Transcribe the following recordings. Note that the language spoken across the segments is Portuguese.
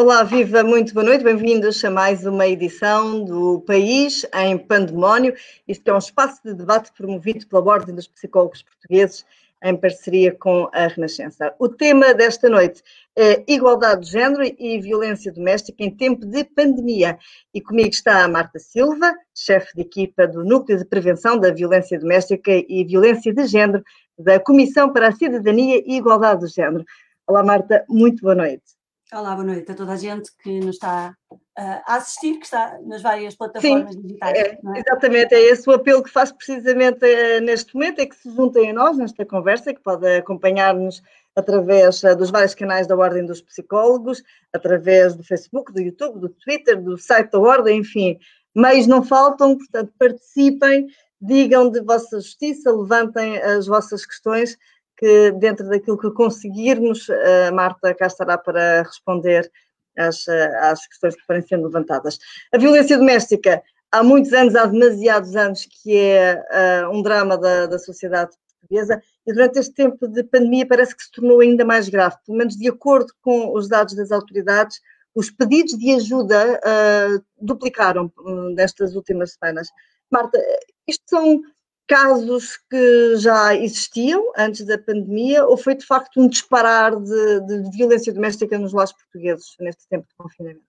Olá, viva, muito boa noite, bem-vindos a mais uma edição do País em Pandemónio. Isto é um espaço de debate promovido pela Ordem dos Psicólogos Portugueses em parceria com a Renascença. O tema desta noite é igualdade de género e violência doméstica em tempo de pandemia. E comigo está a Marta Silva, chefe de equipa do Núcleo de Prevenção da Violência Doméstica e Violência de Género da Comissão para a Cidadania e Igualdade de Género. Olá, Marta, muito boa noite. Olá, boa noite a toda a gente que nos está uh, a assistir, que está nas várias plataformas Sim, digitais. É, é? Exatamente, é esse o apelo que faço precisamente uh, neste momento, é que se juntem a nós nesta conversa, que pode acompanhar-nos através uh, dos vários canais da Ordem dos Psicólogos, através do Facebook, do YouTube, do Twitter, do site da Ordem, enfim, meios não faltam, portanto participem, digam de vossa justiça, levantem as vossas questões que dentro daquilo que conseguirmos, a Marta cá estará para responder às, às questões que forem sendo levantadas. A violência doméstica, há muitos anos, há demasiados anos, que é uh, um drama da, da sociedade portuguesa e durante este tempo de pandemia parece que se tornou ainda mais grave, pelo menos de acordo com os dados das autoridades, os pedidos de ajuda uh, duplicaram uh, nestas últimas semanas. Marta, isto são casos que já existiam antes da pandemia ou foi de facto um disparar de, de violência doméstica nos lares portugueses neste tempo de confinamento?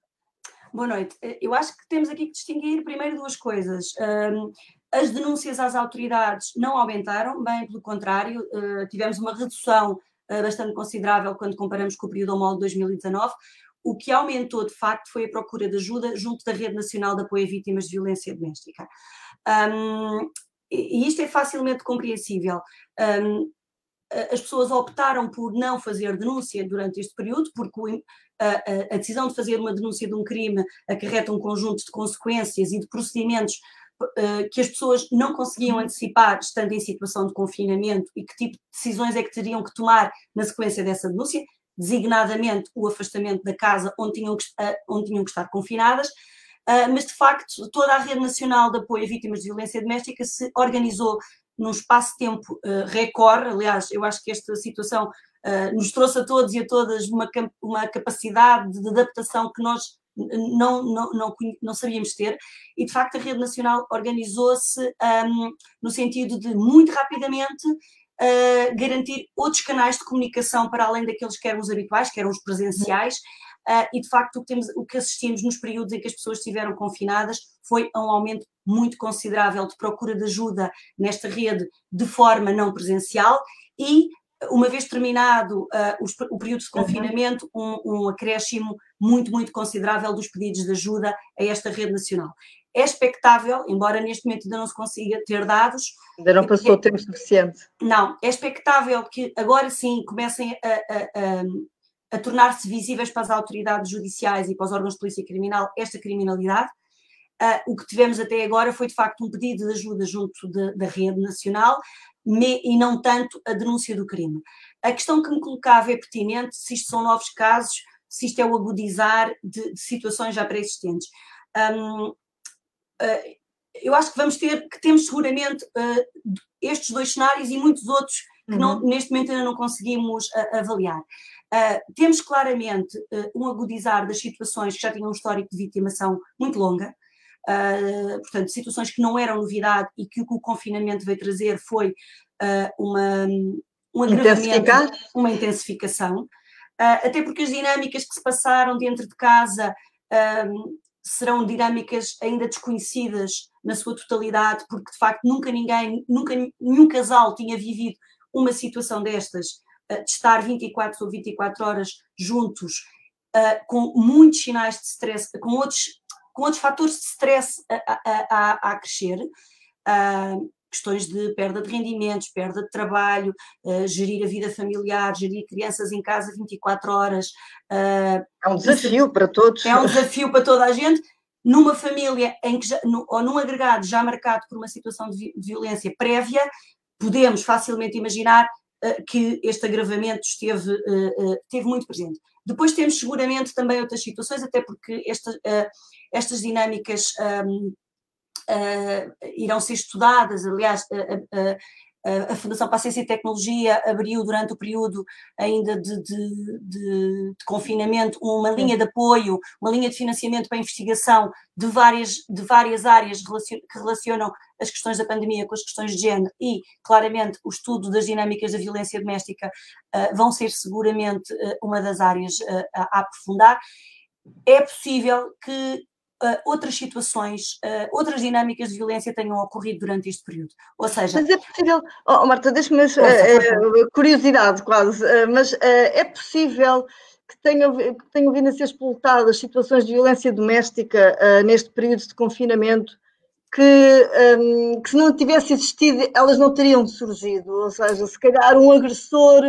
Boa noite. Eh, eu acho que temos aqui que distinguir primeiro duas coisas. As denúncias às autoridades não aumentaram, bem pelo contrário, eh, tivemos uma redução eh, bastante considerável quando comparamos com o período homólogo de 2019. O que aumentou, de facto, foi a procura de ajuda junto da Rede Nacional de Apoio a Vítimas de Violência Doméstica. E isto é facilmente compreensível. Um, as pessoas optaram por não fazer denúncia durante este período, porque a, a, decisão de fazer uma denúncia de um crime acarreta um conjunto de consequências e de procedimentos uh, que as pessoas não conseguiam uhum. antecipar estando em situação de confinamento e que tipo de decisões é que teriam que tomar na sequência dessa denúncia, designadamente o afastamento da casa onde tinham que, uh, onde tinham que estar confinadas. Ah, mas de facto toda a rede nacional de apoio a vítimas de violência doméstica se organizou num espaço-tempo uh, recorde. Aliás, eu acho que esta situação uh, nos trouxe a todos e a todas uma, uma capacidade de adaptação que nós não, não, não, não sabíamos ter, e de facto a Rede Nacional organizou-se um, no sentido de muito rapidamente uh, garantir outros canais de comunicação para além daqueles que eram os habituais, que eram os presenciais, e de facto o que, temos, o que assistimos nos períodos em que as pessoas estiveram confinadas foi a um aumento muito considerável de procura de ajuda nesta rede de forma não presencial e uma vez terminado uh, o, o, período de uhum. confinamento, um, um, acréscimo muito, muito considerável dos pedidos de ajuda a esta rede nacional. É expectável, embora neste momento ainda não se consiga ter dados. Ainda não passou o é, tempo suficiente. Não, é expectável que agora sim comecem a, a, a a tornar-se visíveis para as autoridades judiciais e para os órgãos de polícia criminal esta criminalidade. Uh, o que tivemos até agora foi, de facto, um pedido de ajuda junto de, da rede nacional me, e não tanto a denúncia do crime. A questão que me colocava é pertinente se isto são novos casos, se isto é o agudizar de, de situações já pré-existentes. Um, uh, eu acho que vamos ter, que temos seguramente uh, estes dois cenários e muitos outros que uhum. não, neste momento ainda não conseguimos avaliar. Uh, temos claramente uh, um agudizar das situações que já tinham um histórico de vitimação muito longa, uh, portanto, situações que não eram novidade e que o que o confinamento veio trazer foi uma, um agravamento, uma intensificação, até porque as dinâmicas que se passaram dentro de casa serão dinâmicas ainda desconhecidas na sua totalidade, porque de facto nunca ninguém, nunca nenhum casal tinha vivido uma situação destas de estar 24 ou 24 horas juntos, uh, com muitos sinais de stress, com outros, com outros fatores de stress a, a, a, a crescer. Uh, questões de perda de rendimentos, perda de trabalho, uh, gerir a vida familiar, gerir crianças em casa 24 horas. Uh, é um desafio para todos. É um desafio para toda a gente. Numa família em que já, no, ou num agregado já marcado por uma situação de, vi de violência prévia, podemos facilmente imaginar que este agravamento esteve, eh, eh, esteve muito presente. Depois temos seguramente também outras situações, até porque esta, estas dinâmicas uh, irão ser estudadas, aliás, a Fundação para a Ciência e Tecnologia abriu durante o período ainda de, de, de, de, confinamento uma linha de apoio, uma linha de financiamento para a investigação de várias, de várias áreas que relacionam as questões da pandemia com as questões de género e, claramente, o estudo das dinâmicas da violência doméstica uh, vão ser seguramente uh, uma das áreas uh, a aprofundar. É possível que Uh, outras situações, uh, outras dinâmicas de violência tenham ocorrido durante este período. Ou seja. Mas é possível, oh, Marta, deixa-me. Uh, curiosidade quase, mas é possível que tenham, que tenham vindo a ser explotadas situações de violência doméstica neste período de confinamento que, um, que se não tivesse existido, elas não teriam surgido. Ou seja, se calhar um agressor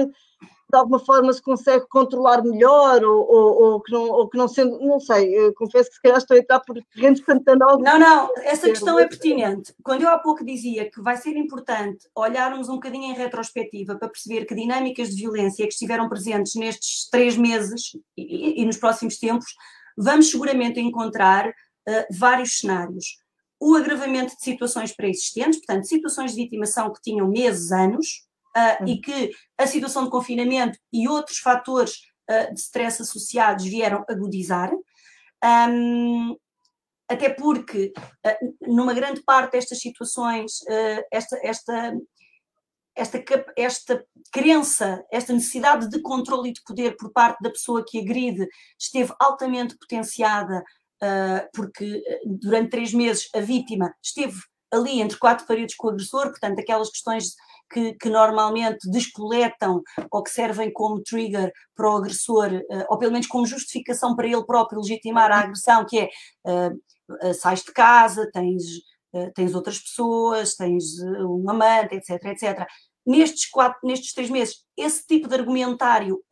de alguma forma se consegue controlar melhor ou, ou, ou, que, não, ou que não sendo, não sei, confesso que se calhar estou a entrar por terrenos pantanosos. Não, não, essa questão é pertinente. Quando eu há pouco dizia que vai ser importante olharmos um bocadinho em retrospectiva para perceber que dinâmicas de violência que estiveram presentes nestes três meses e, e nos próximos tempos, vamos seguramente encontrar uh, vários cenários. O agravamento de situações pré-existentes, portanto, situações de vitimação que tinham meses, anos, uh, e que a situação de confinamento e outros fatores uh, de stress associados vieram agudizar. Um, até porque, uh, numa grande parte destas situações, esta, esta, esta, esta crença, esta necessidade de controle e de poder por parte da pessoa que agride esteve altamente potenciada, porque durante três meses a vítima esteve ali entre quatro paredes com o agressor, portanto, aquelas questões que, que, normalmente descoletam ou que servem como trigger para o agressor, uh, ou pelo menos como justificação para ele próprio legitimar a agressão, que é uh, uh, sais de casa, tens, tens outras pessoas, tens um amante, etc, etc. Nestes, quatro, nestes três meses, esse tipo de argumentário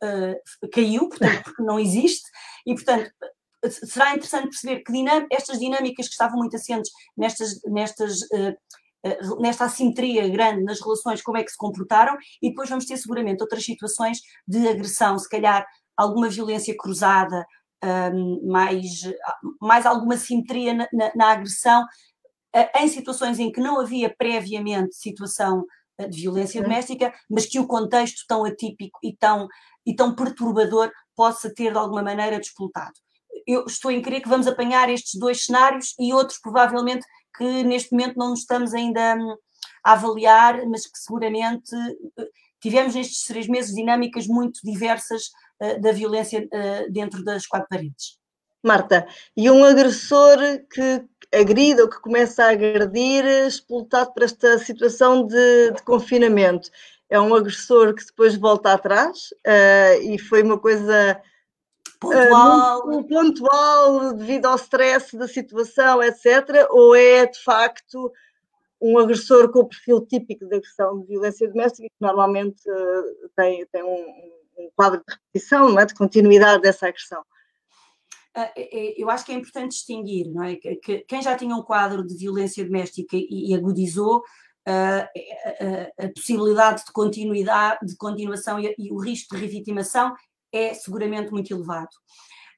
caiu, portanto, porque não existe, e portanto será interessante perceber que dinam estas dinâmicas que estavam muito assentes nestas, nestas uh, eh, nesta assimetria grande nas relações, como é que se comportaram, e depois vamos ter seguramente outras situações de agressão, se calhar alguma violência cruzada, um, mais, mais alguma simetria na, na, na agressão, uh, em situações em que não havia previamente situação uh, de violência doméstica, mas que o contexto tão atípico e tão, e tão perturbador possa ter de alguma maneira despoltado. Eu estou em crer que vamos apanhar estes dois cenários e outros provavelmente que neste momento não nos estamos ainda hum, a avaliar, mas que seguramente eh, tivemos nestes três meses dinâmicas muito diversas uh, da violência uh, dentro das quatro paredes. Marta, e um agressor que agride ou que começa a agredir, explotado por esta situação de, de confinamento, é um agressor que depois volta atrás uh, e foi uma coisa pontual. Uh, pontual devido ao stress da situação, etc. Ou é de facto um agressor com o perfil típico de agressão de violência doméstica, que normalmente uh, tem, tem um, um, quadro de repetição, não é? de continuidade dessa agressão. Uh, eu acho que é importante distinguir, não é? Que, que quem já tinha um quadro de violência doméstica e, e agudizou a, a, possibilidade de continuidade, de continuação e, e, o risco de revitimação é seguramente muito elevado.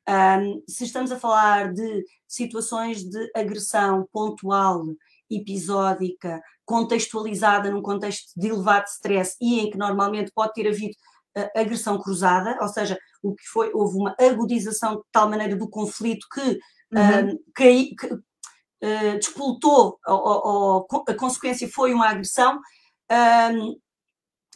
Um, se estamos a falar de situações de agressão pontual, episódica, contextualizada num contexto de elevado stress e em que normalmente pode ter havido uh, agressão cruzada, ou seja, o que foi, houve uma agudização de tal maneira do conflito que, uhum. um, que, que uh, despoltou, ou, ou, a consequência foi uma agressão. Um,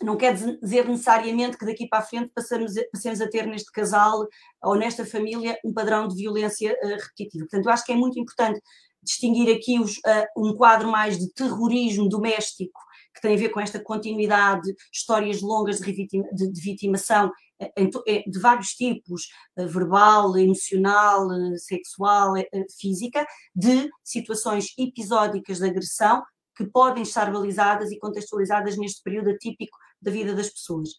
não quer dizer necessariamente que daqui para a frente passamos, passemos a ter neste casal ou nesta família um padrão de violência uh, repetitivo. Portanto, eu acho que é muito importante distinguir aqui os, uh, um quadro mais de terrorismo doméstico, que tem a ver com esta continuidade, histórias longas de, revitima, de, de vitimação uh, de vários tipos, verbal, emocional, sexual, física, de situações episódicas de agressão que podem estar balizadas e contextualizadas neste período atípico da vida das pessoas.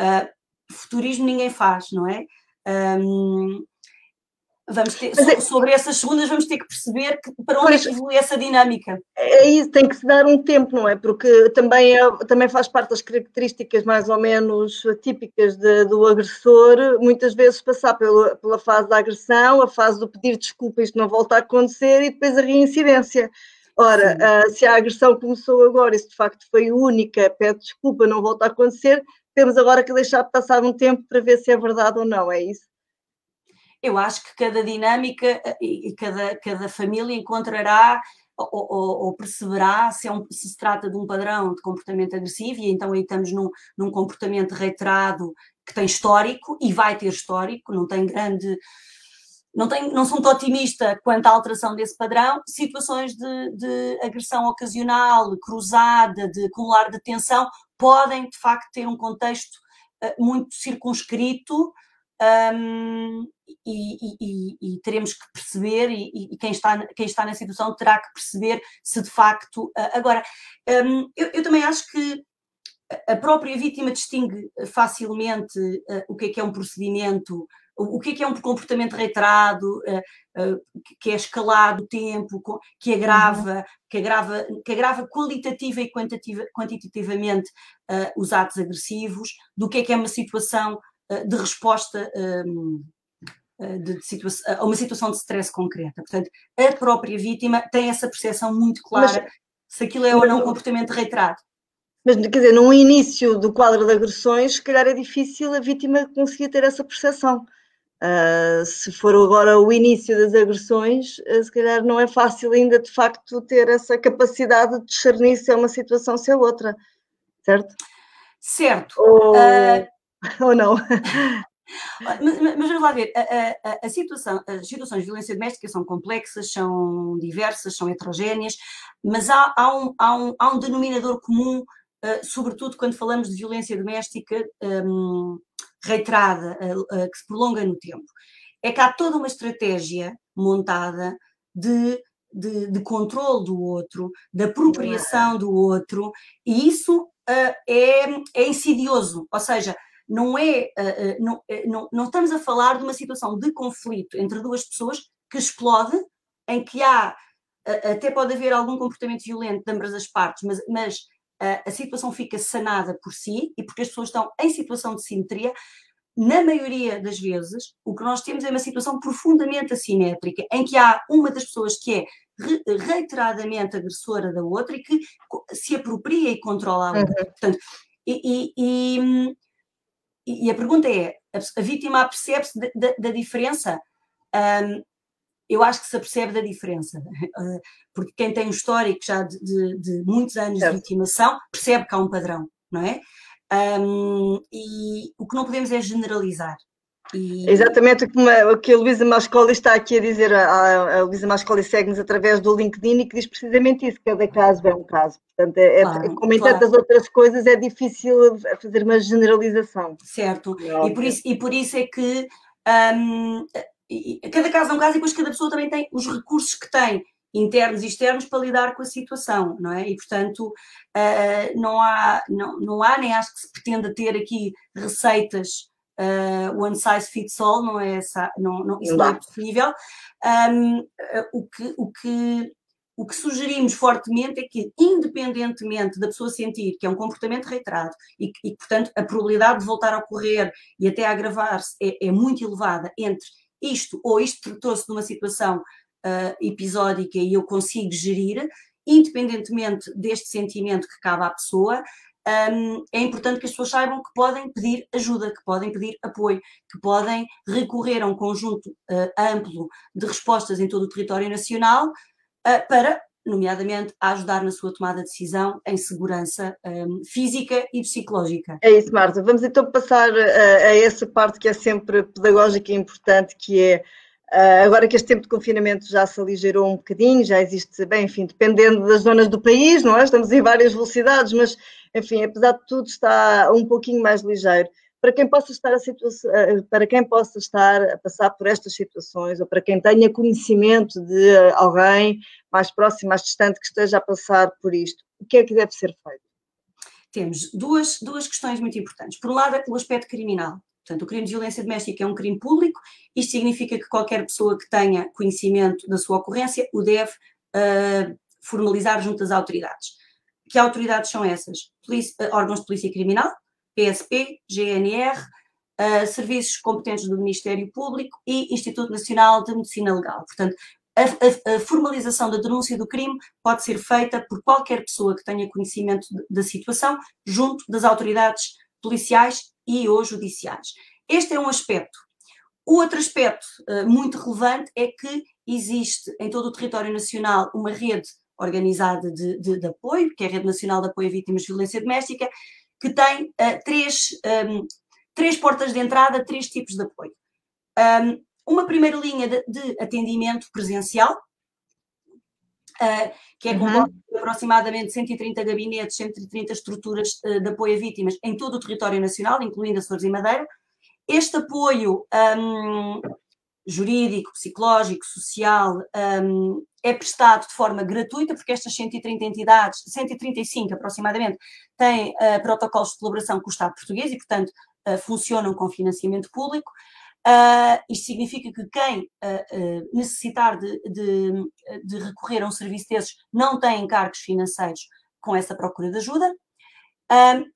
Uh, futurismo ninguém faz, não é? Um, vamos ter, é, sobre essas segundas vamos ter que perceber que, para onde pois, evolui essa dinâmica. É isso, tem que se dar um tempo, não é? Porque também, é, também faz parte das características mais ou menos típicas de, do agressor, muitas vezes passar pela, pela fase da agressão, a fase do pedir desculpa, isto não volta a acontecer, e depois a reincidência. Ora, uh, se a agressão começou agora e se de facto foi única, peço desculpa, não volta a acontecer, temos agora que deixar passar um tempo para ver se é verdade ou não, é isso? Eu acho que cada dinâmica e cada, cada família encontrará ou, ou, ou perceberá se, é um, se, se trata de um padrão de comportamento agressivo, e então aí estamos num, num comportamento reiterado que tem histórico e vai ter histórico, não tem grande. Não, tenho, não sou muito otimista quanto à alteração desse padrão. Situações de, de agressão ocasional, cruzada, de acumular de tensão, podem de facto ter um contexto uh, muito circunscrito um, e, e, e, teremos que perceber, e, quem, está, quem está na situação terá que perceber se de facto. Uh, agora, um, eu, eu, também acho que a própria vítima distingue facilmente uh, o que é que é um procedimento, o, que é que é um comportamento reiterado, uh, que é escalado o tempo, que agrava, uhum. que agrava, que agrava qualitativa e quantitativamente os atos agressivos, do que é que é uma situação eh, de resposta um, eh, de, de a uma situação de stress concreta. Portanto, a própria vítima tem essa percepção muito clara mas, se aquilo é ou não um comportamento reiterado. Mas, quer dizer, no início do quadro de agressões, se calhar é difícil a vítima conseguir ter essa percepção. Uh, se for agora o início das agressões, uh, se calhar não é fácil ainda de facto ter essa capacidade de discernir se é uma situação se é outra, certo? Certo. Ou... Uh, ou não? Mas, mas, vamos lá ver, a, a, a, situação, as situações de violência doméstica são complexas, são diversas, são heterogéneas, mas há, há, um, há, um, há um denominador comum, sobretudo quando falamos de violência doméstica um, reiterada, uh, uh, que se prolonga no tempo. É que há toda uma estratégia montada de, de, de controle do outro, de apropriação do outro, e isso é, é insidioso, ou seja, não é, uh, não, eh, não, não estamos a falar de uma situação de conflito entre duas pessoas que explode, em que há, uh, até pode haver algum comportamento violento de ambas as partes, mas, mas uh, a situação fica sanada por si e porque as pessoas estão em situação de simetria. Na maioria das vezes, o que nós temos é uma situação profundamente assimétrica, em que há uma das pessoas que é reiteradamente agressora da outra e que se apropria e controla a outra. Uhum. Portanto, e, e, e e, a pergunta é: a, vítima percebe-se da diferença? Um, eu acho que se apercebe da diferença, porque quem tem um histórico já de, de, de muitos anos de vitimação percebe que há um padrão, não é? Um, e o que não podemos é generalizar. E... Exatamente o que a Luísa Mascoli está aqui a dizer. A, a Luísa Mascoli segue-nos através do LinkedIn e que diz precisamente isso: cada caso é um caso. Portanto, é, é claro, é, como em claro. tantas outras coisas, é difícil fazer uma generalização. Certo. É e, por isso, e por isso é que um, cada caso é um caso e depois cada pessoa também tem os recursos que tem internos e externos para lidar com a situação, não é? E, portanto, uh, não, há, não, não há, nem acho que se pretenda ter aqui receitas uh, one size fits all, não é essa, não, não, isso não é possível. Um, o, que, o, que, o que sugerimos fortemente é que, independentemente da pessoa sentir que é um comportamento reiterado e, e portanto, a probabilidade de voltar a ocorrer e até agravar-se é, é, muito elevada entre isto ou isto tratou-se de uma situação uh, episódica e eu consigo gerir, independentemente deste sentimento que cabe à pessoa, um, é importante que as pessoas saibam que podem pedir ajuda, que podem pedir apoio, que podem recorrer a um conjunto uh, amplo de respostas em todo o território nacional uh, para, nomeadamente, ajudar na sua tomada de decisão em segurança um, física e psicológica. É isso, Marta. Vamos então passar a, a essa parte que é sempre pedagógica e importante, que é Uh, agora que este tempo de confinamento já se aligerou um bocadinho, já existe, bem, enfim, dependendo das zonas do país, não é? Estamos em várias velocidades, mas, enfim, apesar de tudo, está um pouquinho mais ligeiro. Para quem possa estar a ah, para quem possa estar a passar por estas situações, ou para quem tenha conhecimento de alguém mais próximo, mais distante, que esteja a passar por isto, o que é que deve ser feito? Temos duas, duas questões muito importantes. Por um lado, o aspecto criminal. Portanto, o crime de violência doméstica é um crime público, isto significa que qualquer pessoa que tenha conhecimento da sua ocorrência o deve uh, formalizar junto às autoridades. Que autoridades são essas? Polícia, órgãos de polícia criminal, PSP, GNR, uh, serviços competentes do Ministério Público e Instituto Nacional de Medicina Legal. Portanto, a, a, a, formalização da denúncia do crime pode ser feita por qualquer pessoa que tenha conhecimento da situação, junto das autoridades policiais e ou judiciais. Este é um aspecto. O outro aspecto uh, muito relevante é que existe em todo o território nacional uma rede organizada de, de, de, apoio, que é a Rede Nacional de Apoio a Vítimas de Violência Doméstica, que tem uh, três, um, três portas de entrada, três tipos de apoio. Um, uma primeira linha de, de atendimento presencial, uh, que é composta uhum. aproximadamente 130 gabinetes, 130 estruturas uh, de apoio a vítimas em todo o território nacional, incluindo Açores e Madeira. Este apoio um, jurídico, psicológico, social, um, é prestado de forma gratuita, porque estas 130 entidades, 135 aproximadamente, têm uh, protocolos de colaboração com o Estado português e, portanto, uh, funcionam com financiamento público. Uh, isto significa que quem uh, necessitar de, de, de, recorrer a um serviço desses não tem encargos financeiros com essa procura de ajuda.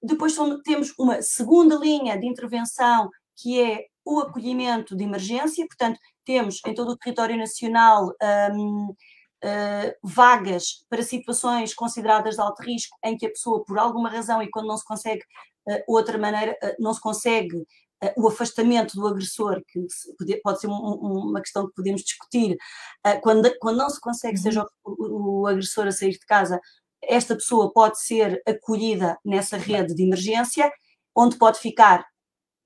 depois temos uma segunda linha de intervenção que é o acolhimento de emergência, portanto, temos em todo o território nacional um, vagas para situações consideradas de alto risco em que a pessoa, por alguma razão e quando não se consegue outra maneira, não se consegue eh, o afastamento do agressor, que pode ser uma questão que podemos discutir, quando, quando não se consegue, seja uhum. o, o agressor a sair de casa, esta pessoa pode ser acolhida nessa rede de emergência, onde pode ficar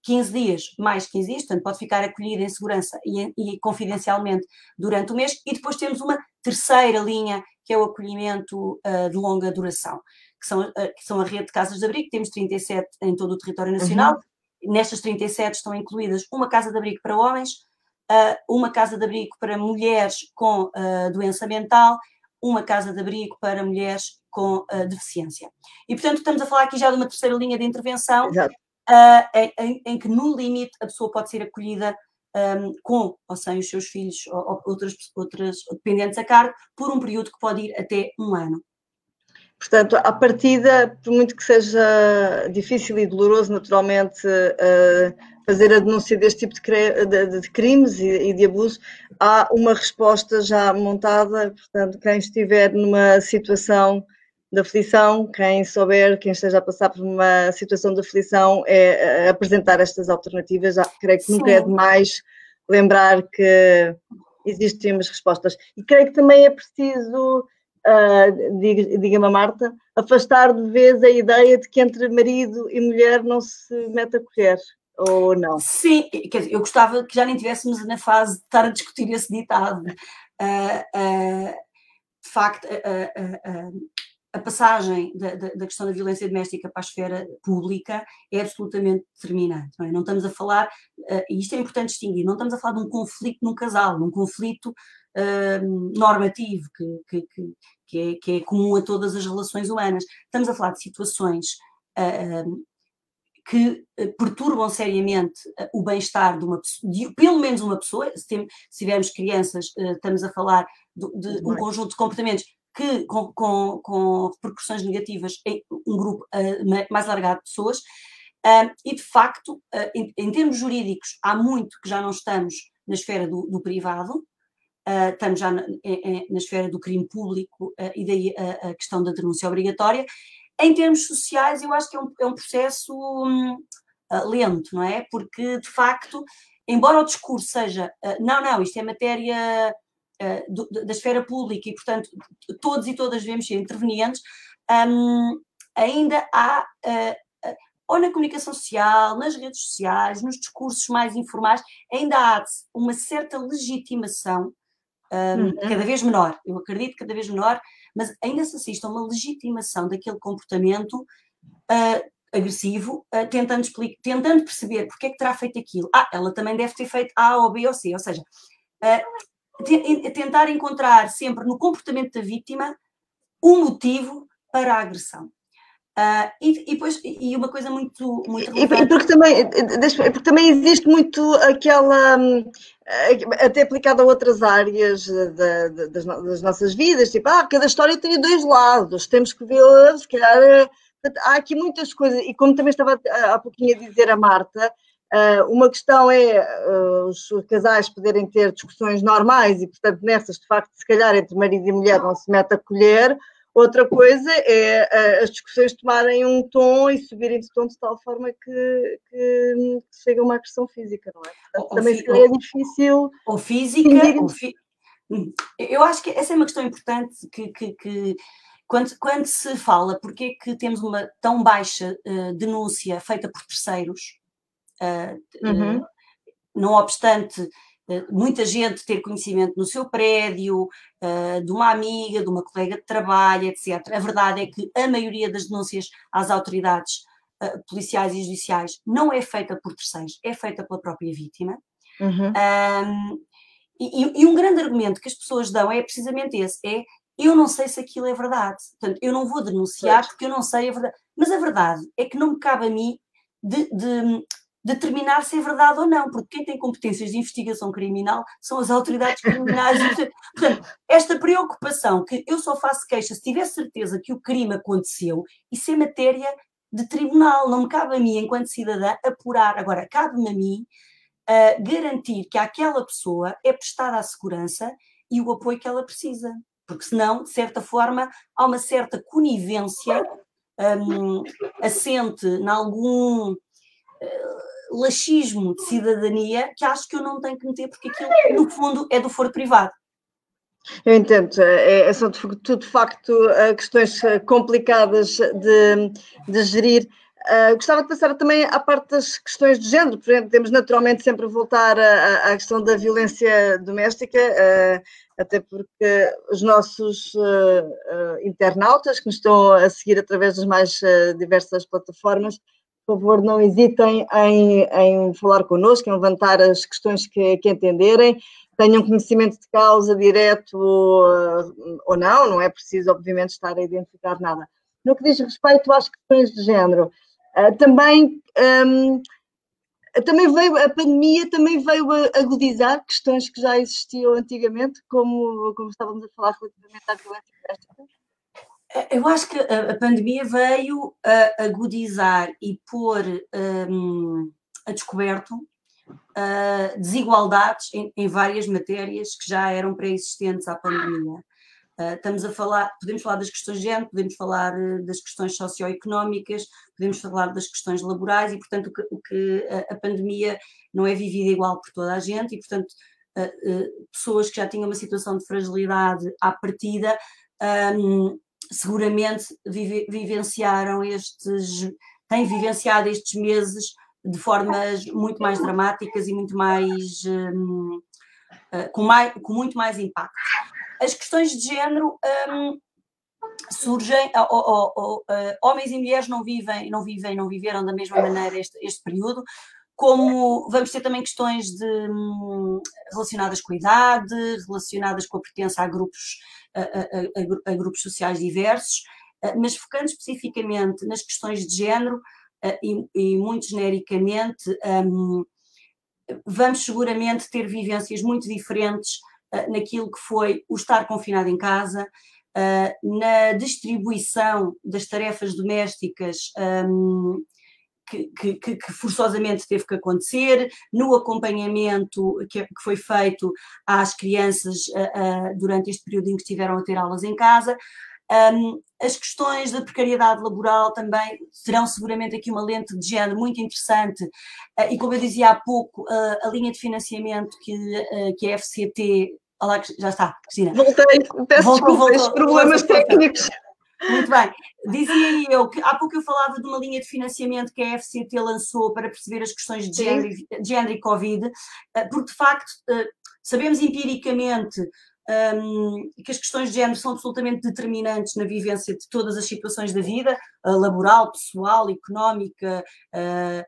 15 dias, mais 15 dias, portanto, pode ficar acolhida em segurança e, e, confidencialmente durante o mês, e depois temos uma terceira linha, que é o acolhimento uh, de longa duração, que são, uh, que são a rede de casas de abrigo, temos 37 em todo o território nacional, uhum. Nestas 37 estão incluídas uma casa de abrigo para homens, uma casa de abrigo para mulheres com doença mental, uma casa de abrigo para mulheres com deficiência. E, portanto, estamos a falar aqui já de uma terceira linha de intervenção, em, em, que, no limite, a pessoa pode ser acolhida um, com ou sem os seus filhos ou, ou outras, outras dependentes a cargo, por um período que pode ir até um ano. Portanto, à partida, por muito que seja difícil e doloroso, naturalmente, uh, fazer a denúncia deste tipo de, crimes e, de abuso, há uma resposta já montada. Portanto, quem estiver numa situação de aflição, quem souber, quem esteja a passar por uma situação de aflição, é, é apresentar estas alternativas. Já, creio que Sim. nunca é demais lembrar que existem umas respostas. E creio que também é preciso uh, diga-me a Marta, afastar de vez a ideia de que entre marido e mulher não se mete a colher, ou não? Sim, quer dizer, eu gostava que já nem estivéssemos na fase de estar a discutir esse ditado. Uh, uh, de facto, a passagem da, da, da, questão da violência doméstica para a esfera pública é absolutamente determinante. Não, é? não estamos a falar, uh, e isto é importante distinguir, não estamos a falar de um conflito num casal, num conflito uh, normativo que, que, que, é, que, é, comum a todas as relações humanas. Estamos a falar de situações uh, que perturbam seriamente o bem-estar de uma pessoa, de, pelo menos uma pessoa, se, tem, se tivermos crianças, estamos a falar de, de um conjunto de comportamentos que com, com, com repercussões negativas em um grupo uh, mais largado de pessoas. Uh, e, de facto, uh, em, em, termos jurídicos, há muito que já não estamos na esfera do, do privado, estamos já na, na, esfera do crime público e daí a, a, questão da denúncia obrigatória. Em termos sociais, eu acho que é um, é um processo um, lento, não é? Porque, de facto, embora o discurso seja não, não, isto é matéria uh, do, da esfera pública e, portanto, todos e todas devemos ser intervenientes, um, ainda há, uh, ou na comunicação social, nas redes sociais, nos discursos mais informais, ainda há uma certa legitimação, um, uhum. cada vez menor, eu acredito cada vez menor, mas ainda se assiste a uma legitimação daquele comportamento agressivo, tentando, explicar, tentando perceber porque é que terá feito aquilo. Ah, ela também deve ter feito A ou B ou C, ou seja, tentar encontrar sempre no comportamento da vítima um motivo para a agressão. Uh, e, e, depois, e uma coisa muito, muito e, porque também porque também existe muito aquela hum, até aplicada a outras áreas da, das, das, nossas vidas, tipo, ah, cada história tem dois lados, temos que ver, se calhar há aqui muitas coisas, e como também estava há pouquinho a dizer a Marta, uma questão é uh, os casais poderem ter discussões normais e, portanto, nessas, de facto, se calhar entre marido e mulher não se mete a colher. Outra coisa é uh, as discussões tomarem um tom e subirem de tom de tal forma que, que, chega a uma agressão física, não é? Portanto, também se calhar é difícil. Ou física, ou fi... Hum, eu acho que essa é uma questão importante que, que, que quando, quando, se fala porque é que temos uma tão baixa denúncia feita por terceiros, uhum. não obstante muita gente ter conhecimento no seu prédio, de uma amiga, de uma colega de trabalho, etc. A verdade é que a maioria das denúncias às autoridades policiais e judiciais não é feita por terceiros, é feita pela própria vítima. Uhum. Um, e, e, um grande argumento que as pessoas dão é precisamente esse: é eu não sei se aquilo é verdade. Portanto, eu não vou denunciar pois. porque eu não sei a verdade. Mas a verdade é que não me cabe a mim de, de, determinar se é verdade ou não, porque quem tem competências de investigação criminal são as autoridades criminais. Portanto, esta preocupação que eu só faço queixa se tiver certeza que o crime aconteceu, isso é matéria de tribunal, não me cabe a mim, enquanto cidadã, apurar. Agora, cabe-me a mim uh, garantir que àquela pessoa é prestada a segurança e o apoio que ela precisa. Porque senão, de certa forma, há uma certa conivência um, assente em algum laxismo de cidadania que acho que eu não tenho que meter, porque aquilo, no fundo, é do foro privado. Eu entendo, é, é são tudo de facto eh, questões eh, complicadas de, de gerir. Uh, gostava de passar também à parte das questões de género, por exemplo, temos naturalmente sempre a voltar à, à questão da violência doméstica, uh, até porque os nossos uh, internautas que nos estão a seguir através das mais diversas plataformas por favor, não hesitem em, em falar connosco, em levantar as questões que, que entenderem, tenham conhecimento de causa direto ou, ou não, não é preciso, obviamente, estar a identificar nada. No que diz respeito às questões de género, uh, também, um, também veio, a pandemia também veio agudizar questões que já existiam antigamente, como, como estávamos a falar relativamente à violência doméstica. Eu acho que a, pandemia veio a agudizar e pôr um, a descoberto uh, desigualdades em, em, várias matérias que já eram pré-existentes à pandemia. Uh, estamos a falar, podemos falar das questões de género, podemos falar uh, das questões socioeconómicas, podemos falar das questões laborais e, portanto, o que, o que a, a, pandemia não é vivida igual por toda a gente e, portanto, pessoas que já tinham uma situação de fragilidade à partida um, seguramente vive, vivenciaram estes, têm vivenciado estes meses de formas muito mais dramáticas e muito mais, um, uh, com, mais com muito mais impacto. As questões de género um, surgem, ou, ou, ou, uh, homens e mulheres não vivem, não vivem, não viveram da mesma maneira este, este período, como vamos ter também questões de, hum, relacionadas com a idade, relacionadas com a pertença a grupos, a, a, a, grupos sociais diversos, eh, mas focando especificamente nas questões de género eh, e, e muito genericamente, um, vamos seguramente ter vivências muito diferentes uh, naquilo que foi o estar confinado em casa, na distribuição das tarefas domésticas um, que, que, que, forçosamente teve que acontecer, no acompanhamento que, que foi feito às crianças uh, uh, durante este período em que estiveram a ter aulas em casa. Um, as questões da precariedade laboral também serão seguramente aqui uma lente de género muito interessante uh, e como eu dizia há pouco, a linha de financiamento que, que a FCT Olá, já está, Cristina. Voltei, peço voltou, desculpa, voltou, problemas voltou, técnicos. Muito bem. Dizia eu que há pouco eu falava de uma linha de financiamento que a FCT lançou para perceber as questões de género, de género e Covid, eh, porque de facto eh, sabemos empiricamente um, que as questões de género são absolutamente determinantes na vivência de todas as situações da vida, laboral, pessoal, económica, uh,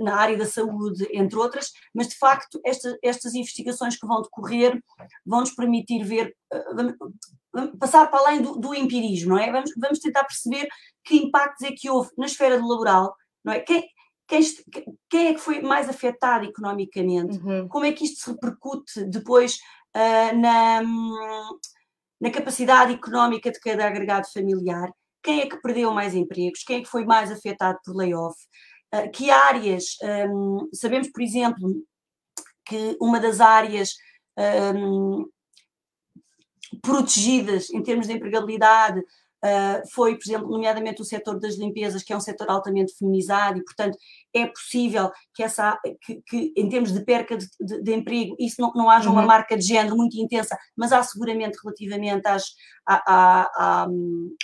na área da saúde, entre outras, mas de facto esta, estas investigações que vão decorrer vão nos permitir ver, passar para além do, do, empirismo, não é? Vamos, vamos tentar perceber que impactos é que houve na esfera do laboral, não é? Quem, quem, quem é que foi mais afetado economicamente? Uhum. Como é que isto se repercute depois uh, na, na capacidade económica de cada agregado familiar? Quem é que perdeu mais empregos? Quem é que foi mais afetado por layoff? uh, que áreas, um, sabemos, por exemplo, que uma das áreas um, protegidas em termos de empregabilidade Uh, foi, por exemplo, nomeadamente o setor das limpezas, que é um setor altamente feminizado e, portanto, é possível que, essa, que, que em termos de perca de, de, de emprego, isso não, não haja uhum. uma marca de género muito intensa, mas há seguramente relativamente às, à, à, à,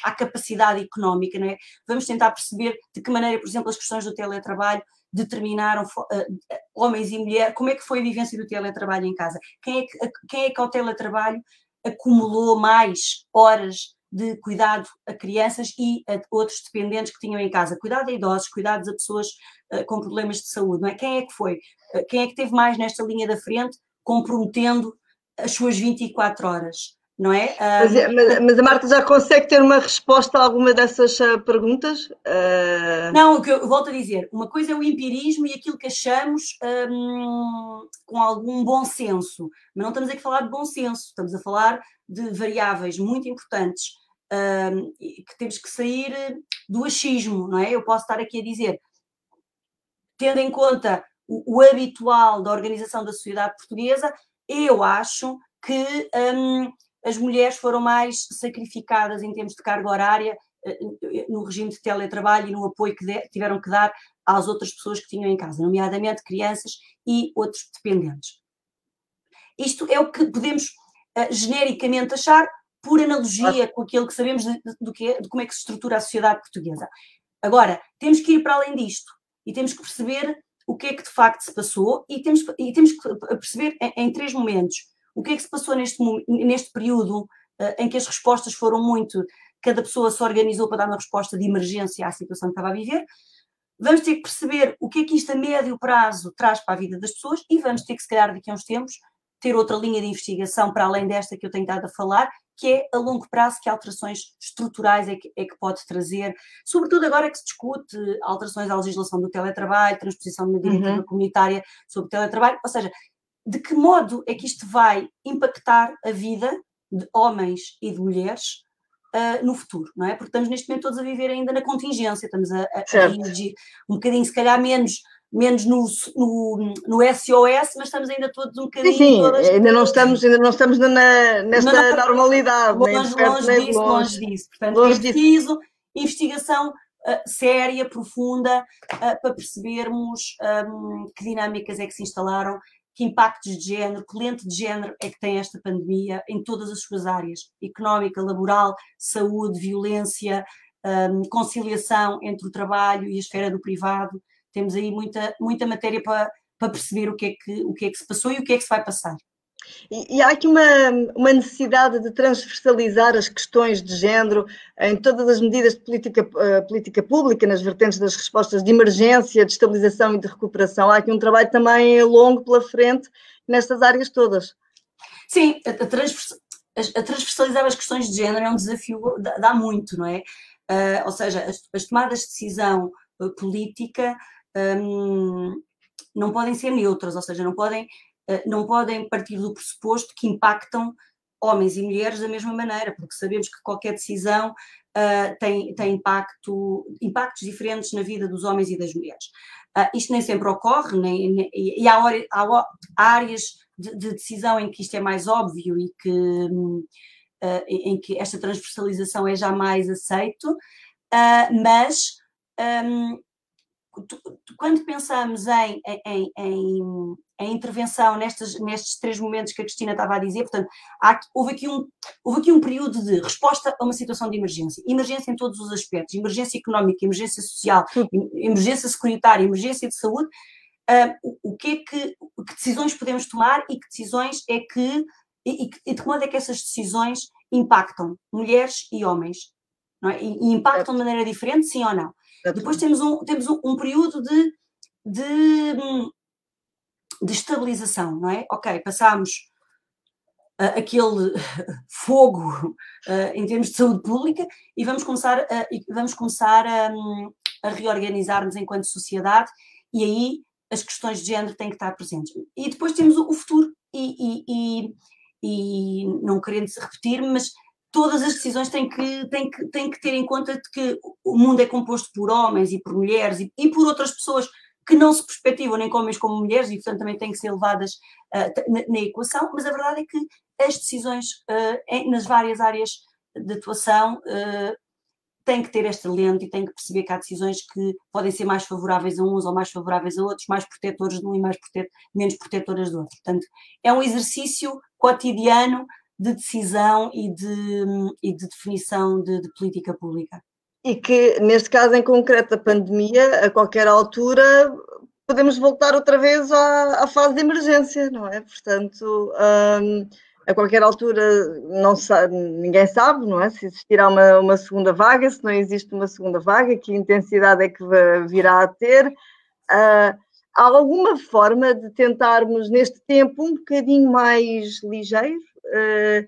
à, capacidade económica, não é? Vamos tentar perceber de que maneira, por exemplo, as questões do teletrabalho determinaram uh, homens e mulheres, como é que foi a vivência do teletrabalho em casa? Quem é que, quem é que ao teletrabalho acumulou mais horas de cuidado a crianças e a outros dependentes que tinham em casa. Cuidado a idosos, cuidados a pessoas uh, com problemas de saúde, não é? Quem é que foi? Uh, quem é que teve mais nesta linha da frente, comprometendo as suas 24 horas? Não é? Mas, é, mas, mas, a Marta já consegue ter uma resposta a alguma dessas uh, perguntas? Não, o que eu volto a dizer, uma coisa é o empirismo e aquilo que achamos um, com algum bom senso, mas não estamos aqui a falar de bom senso, estamos a falar de variáveis muito importantes que temos que sair do achismo, não é? Eu posso estar aqui a dizer, tendo em conta o, o habitual da organização da sociedade portuguesa, eu acho que um, as mulheres foram mais sacrificadas em termos de carga horária eh, no regime de teletrabalho e no apoio que tiveram que dar às outras pessoas que tinham em casa, nomeadamente crianças e outros dependentes. Isto é o que podemos uh, genericamente achar, por analogia com aquilo que sabemos de, de, que é, de como é que se estrutura a sociedade portuguesa. Agora, temos que ir para além disto e temos que perceber o que é que de facto se passou e temos, e temos que perceber em, em três momentos o que é que se passou neste, neste período uh, em que as respostas foram muito, cada pessoa se organizou para dar uma resposta de emergência à situação que estava a viver. Vamos ter que perceber o que é que isto a médio prazo traz para a vida das pessoas e vamos ter que, se calhar, daqui a uns tempos, ter outra linha de investigação para além desta que eu tenho estado a falar que é a longo prazo que alterações estruturais é que, é que pode trazer, sobretudo agora que se discute alterações à legislação do teletrabalho, transposição de uma diretiva uhum. comunitária sobre o teletrabalho, ou seja, de que modo é que isto vai impactar a vida de homens e de mulheres uh, no futuro, não é? Porque estamos neste momento todos a viver ainda na contingência, estamos a, a, a um bocadinho, se calhar menos menos no, no, no, SOS, mas estamos ainda todos um bocadinho. Sim, sim ainda, não estamos, ainda não estamos na, nesta não, normalidade. Longe, longe, longe disso, longe. disso. Portanto, longe é preciso disso. investigação uh, séria, profunda, uh, para percebermos um, que dinâmicas é que se instalaram, que impactos de género, que lente de género é que tem esta pandemia em todas as suas áreas, económica, laboral, saúde, violência, um, conciliação entre o trabalho e a esfera do privado temos aí muita, muita matéria para, para perceber o que, é que, o que é que se passou e o que é que se vai passar. E, e, há aqui uma, uma, necessidade de transversalizar as questões de género em todas as medidas de política, uh, política pública, nas vertentes das respostas de emergência, de estabilização e de recuperação. Há aqui um trabalho também longo pela frente nestas áreas todas. Sim, a, a, a transversalizar as questões de género é um desafio, dá, dá muito, não é? Uh, ou seja, as, as tomadas de decisão uh, política um, não podem ser neutras, ou seja, não podem, não podem partir do pressuposto que impactam homens e mulheres da mesma maneira, porque sabemos que qualquer decisão uh, tem, tem impacto, impactos diferentes na vida dos homens e das mulheres. Uh, isto nem sempre ocorre, nem, nem e há, há, há áreas de, de, decisão em que isto é mais óbvio e que, uh, em que esta transversalização é já mais aceito, mas um, quando pensamos em, em, em, em, intervenção nestes, nestes três momentos que a Cristina estava a dizer, portanto, há, houve, aqui um, houve aqui um período de resposta a uma situação de emergência. Emergência em todos os aspectos, emergência económica, emergência social, emergência securitária, emergência de saúde. Uh, o, que é que, que decisões podemos tomar e que decisões é que, e, e de que modo é que essas decisões impactam mulheres e homens? É? E, e impactam de maneira diferente, sim ou não? Depois temos um, temos um, um período de, de, de, estabilização, não é? Ok, passámos uh, aquele fogo uh, em termos de saúde pública e vamos começar, a, vamos começar a, a reorganizar-nos enquanto sociedade e aí as questões de género têm que estar presentes. E depois temos o, o futuro e, e, e, e não querendo se repetir, mas todas as decisões têm que, têm que, têm que ter em conta que o mundo é composto por homens e por mulheres e, e por outras pessoas que não se perspectivam nem como homens como mulheres e, portanto, também têm que ser levadas uh, na, na, equação, mas a verdade é que as decisões uh, em, nas várias áreas de atuação uh, têm que ter esta lente e têm que perceber que há decisões que podem ser mais favoráveis a uns ou mais favoráveis a outros, mais protetores de um e mais protet menos protetoras do outro. Portanto, é um exercício cotidiano de decisão e de, e de definição de, de política pública. E que, neste caso em concreto, a pandemia, a qualquer altura, podemos voltar outra vez à, à fase de emergência, não é? Portanto, um, a qualquer altura não sabe, ninguém sabe, não é? Se existirá uma, uma segunda vaga, se não existe uma segunda vaga, que intensidade é que virá a ter. Uh, há alguma forma de tentarmos, neste tempo, um bocadinho mais ligeiro, uh,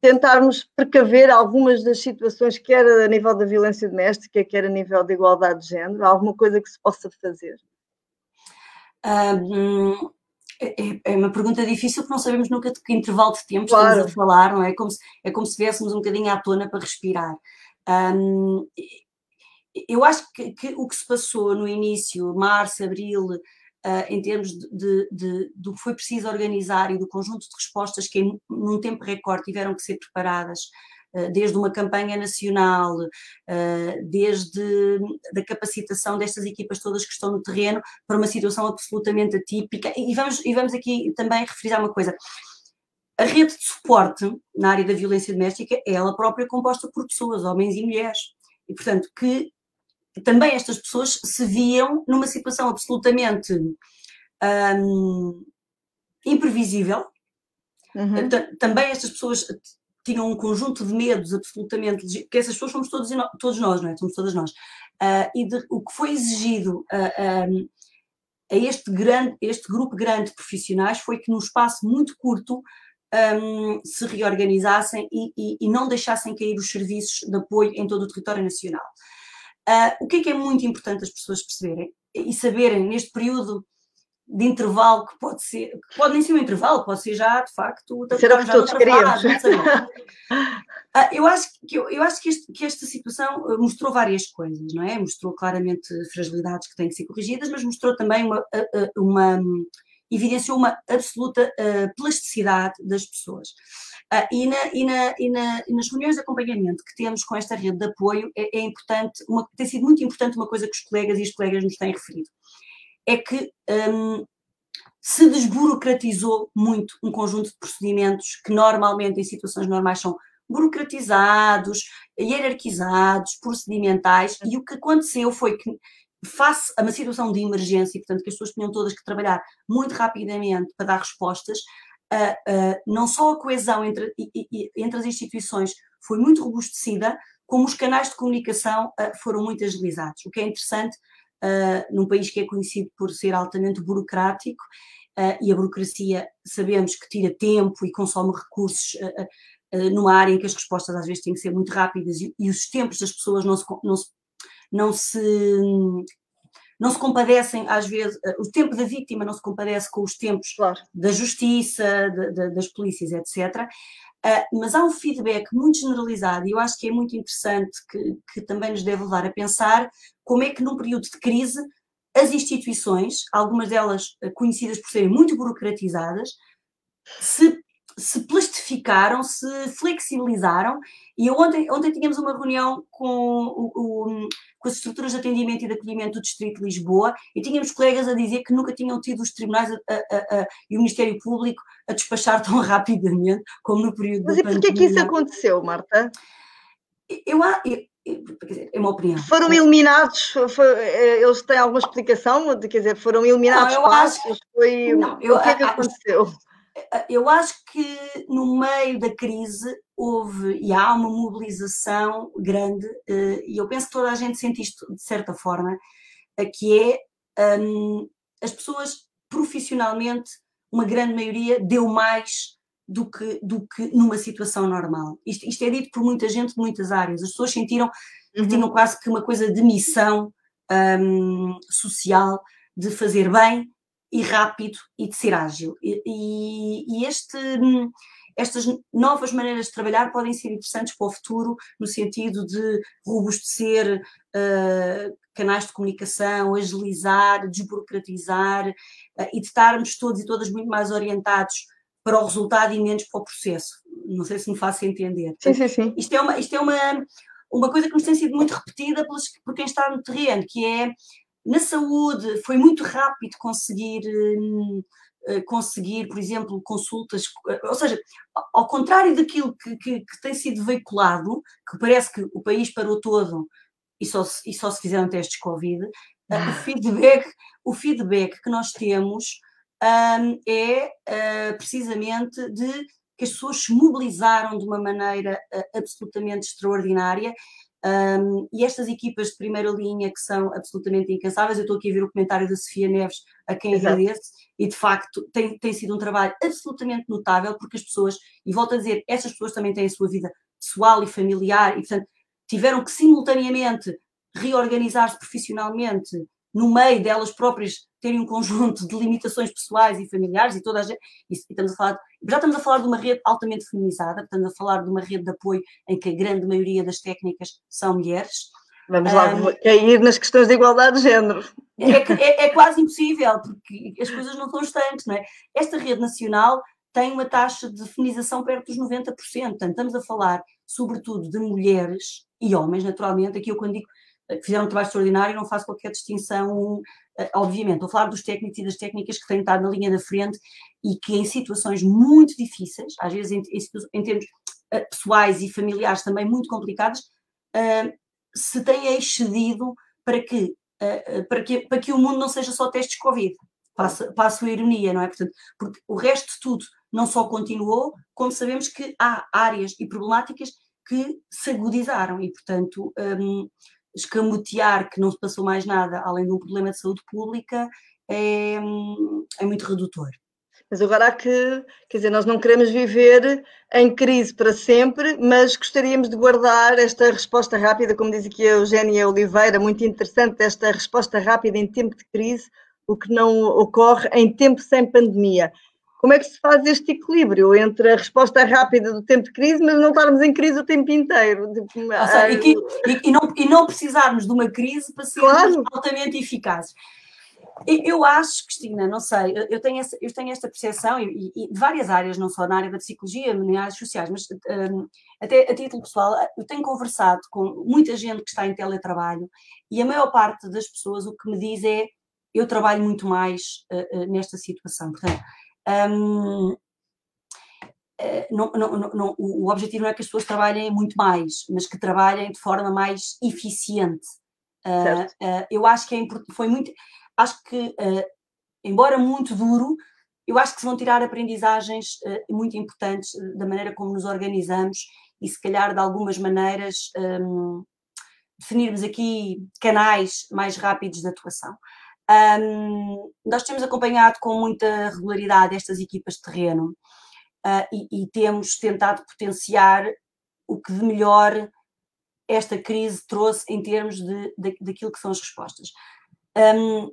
tentarmos precaver algumas das situações, quer a nível da violência doméstica, quer a nível da igualdade de género? Alguma coisa que se possa fazer? Um, é, é, uma pergunta difícil porque não sabemos nunca de que intervalo de tempo claro. estamos a falar, não é? É como se, é como se viéssemos um bocadinho à tona para respirar. Um, eu acho que, que, o que se passou no início, março, abril, uh, em termos de, de, de, do que foi preciso organizar e do conjunto de respostas que, em, num tempo recorde, tiveram que ser preparadas, uh, desde uma campanha nacional, uh, desde a capacitação destas equipas todas que estão no terreno, para uma situação absolutamente atípica. E vamos, e vamos aqui também referir uma coisa. A rede de suporte na área da violência doméstica é ela própria composta por pessoas, homens e mulheres. E, portanto, que também estas pessoas se viam numa situação absolutamente um, imprevisível. Uhum. Também estas pessoas tinham um conjunto de medos absolutamente, que essas pessoas somos todos, todos nós, não é? Somos todas nós. Uh, e de, o que foi exigido uh, um, a este, grande, este grupo grande de profissionais foi que num espaço muito curto um, se reorganizassem e, e, e, não deixassem cair os serviços de apoio em todo o território nacional. Uh, o que é que é muito importante as pessoas perceberem e saberem neste período de intervalo que pode ser, que pode nem ser um intervalo, pode ser já de facto Será que todos queríamos. uh, eu acho que eu, eu acho que, este, que, esta situação ah, mostrou várias coisas, não é? Mostrou claramente fragilidades que têm que ser corrigidas, mas mostrou também uma, uma evidenciou uma absoluta plasticidade das pessoas. Uh, e, na, e, na, e, na, e, nas reuniões de acompanhamento que temos com esta rede de apoio, é, é importante, uma, tem sido muito importante uma coisa que os colegas e as colegas nos têm referido, é que um, se desburocratizou muito um conjunto de procedimentos que normalmente em situações normais são burocratizados, hierarquizados, procedimentais, e o que aconteceu foi que face a uma situação de emergência, portanto que as pessoas tinham todas que trabalhar muito rapidamente para dar respostas, não só a coesão entre, entre as instituições foi muito robustecida, como os canais de comunicação foram muito agilizados, o que é interessante num país que é conhecido por ser altamente burocrático e a burocracia sabemos que tira tempo e consome recursos numa área em que as respostas às vezes têm que ser muito rápidas e, e os tempos das pessoas não se, não se, não se não se compadecem, às vezes, eh, o tempo da vítima não se compadece com os tempos claro. da justiça, de, de, das polícias, etc. Uh, eh, mas há um feedback muito generalizado e eu acho que é muito interessante, que, que também nos deve levar a pensar como é que num período de crise as instituições, algumas delas eh, conhecidas por serem muito burocratizadas, se se plastificaram, se flexibilizaram. E ontem, ontem tínhamos uma reunião com, o, o, com as estruturas de atendimento e de acolhimento do Distrito de Lisboa e tínhamos colegas a dizer que nunca tinham tido os tribunais a, a, a, e o Ministério Público a despachar tão rapidamente como no período Mas da Mas e porquê que isso aconteceu, Marta? Eu, eu, é uma opinião. Foram eliminados, foi, eh, eles têm alguma explicação? Quer dizer, foram eliminados não, passos? Acho, foi, não, eu, o que é que aconteceu? Eu acho que no meio da crise houve e há uma mobilização grande, eh, e eu penso que toda a gente sente isto de certa forma, eh, que é um, as pessoas profissionalmente, uma grande maioria, deu mais do que, do que numa situação normal. Isto, isto é dito por muita gente de muitas áreas. As pessoas sentiram que uhum. tinham quase que uma coisa de missão um, social de fazer bem e rápido e de ser ágil. E, e este, estas novas maneiras de trabalhar podem ser interessantes para o futuro, no sentido de robustecer uh, canais de comunicação, agilizar, desburocratizar uh, e de estarmos todos e todas muito mais orientados para o resultado e menos para o processo. Não sei se me faço entender. Sim, sim, sim. Isto é uma, isto é uma, uma coisa que nos tem sido muito repetida pelos, por quem está no terreno, que é na saúde foi muito rápido conseguir hum, eh, conseguir, por exemplo, consultas, eh, ou seja, ao contrário daquilo que, que, que, tem sido veiculado, que parece que o país parou todo e só, e só se fizeram testes Covid, eh, o, ah. feedback, o feedback que nós temos um, é uh, precisamente de que as pessoas se mobilizaram de uma maneira uh, absolutamente extraordinária um, e estas equipas de primeira linha que são absolutamente incansáveis, eu estou aqui a ver o comentário da Sofia Neves, a quem Exato. agradeço, e de facto tem, tem sido um trabalho absolutamente notável, porque as pessoas, e volto a dizer, estas pessoas também têm a sua vida pessoal e familiar, e portanto tiveram que simultaneamente reorganizar-se profissionalmente no meio delas próprias terem um conjunto de limitações pessoais e familiares e toda a gente, e estamos a falar, já estamos a falar de uma rede altamente feminizada, estamos a falar de uma rede de apoio em que a grande maioria das técnicas são mulheres. Vamos lá um, cair nas questões de igualdade de género. É, é, é, quase impossível, porque as coisas não são estanques, não é? Esta rede nacional tem uma taxa de feminização perto dos 90%, portanto, estamos a falar, sobretudo, de mulheres e homens, naturalmente, aqui eu quando digo que fizeram um trabalho extraordinário, não faço qualquer distinção, eh, obviamente. A falar dos técnicos e das técnicas que têm estado na linha da frente e que em situações muito difíceis, às vezes em, em, em termos eh, pessoais e familiares também muito complicadas, uh, se têm excedido para que, uh, para, que, para que o mundo não seja só testes Covid. Passo, passo a ironia, não é? Portanto, porque o resto de tudo não só continuou, como sabemos que há áreas e problemáticas que se agudizaram e, portanto, um, escamotear que não se passou mais nada além de um problema de saúde pública é, é muito redutor. Mas agora há que, quer dizer, nós não queremos viver em crise para sempre, mas gostaríamos de guardar esta resposta rápida, como diz aqui a Eugénia Oliveira, muito interessante, esta resposta rápida em tempo de crise, o que não ocorre em tempo sem pandemia. Como é que se faz este equilíbrio entre a resposta rápida do tempo de crise, mas não estarmos em crise o tempo inteiro? Tipo, seja, e, que, e, e, não, e não precisarmos de uma crise para ser claro. altamente eficazes. Eu acho, Cristina, não sei, eu tenho, essa, eu tenho esta percepção, e, e, de várias áreas, não só na área da psicologia, nem áreas sociais, mas um, até a título pessoal, eu tenho conversado com muita gente que está em teletrabalho e a maior parte das pessoas o que me diz é eu trabalho muito mais uh, uh, nesta situação. Portanto, um, eh, não, não, não, o objetivo não é que as pessoas trabalhem muito mais, mas que trabalhem de forma mais eficiente. Uh, uh, eu acho que é foi muito, acho que, uh, embora muito duro, eu acho que se vão tirar aprendizagens muito importantes da maneira como nos organizamos e se calhar de algumas maneiras um, definirmos aqui canais mais rápidos de atuação. Um, nós temos acompanhado com muita regularidade estas equipas de terreno uh, e, e, temos tentado potenciar o que de melhor esta crise trouxe em termos de, de daquilo que são as respostas. Um,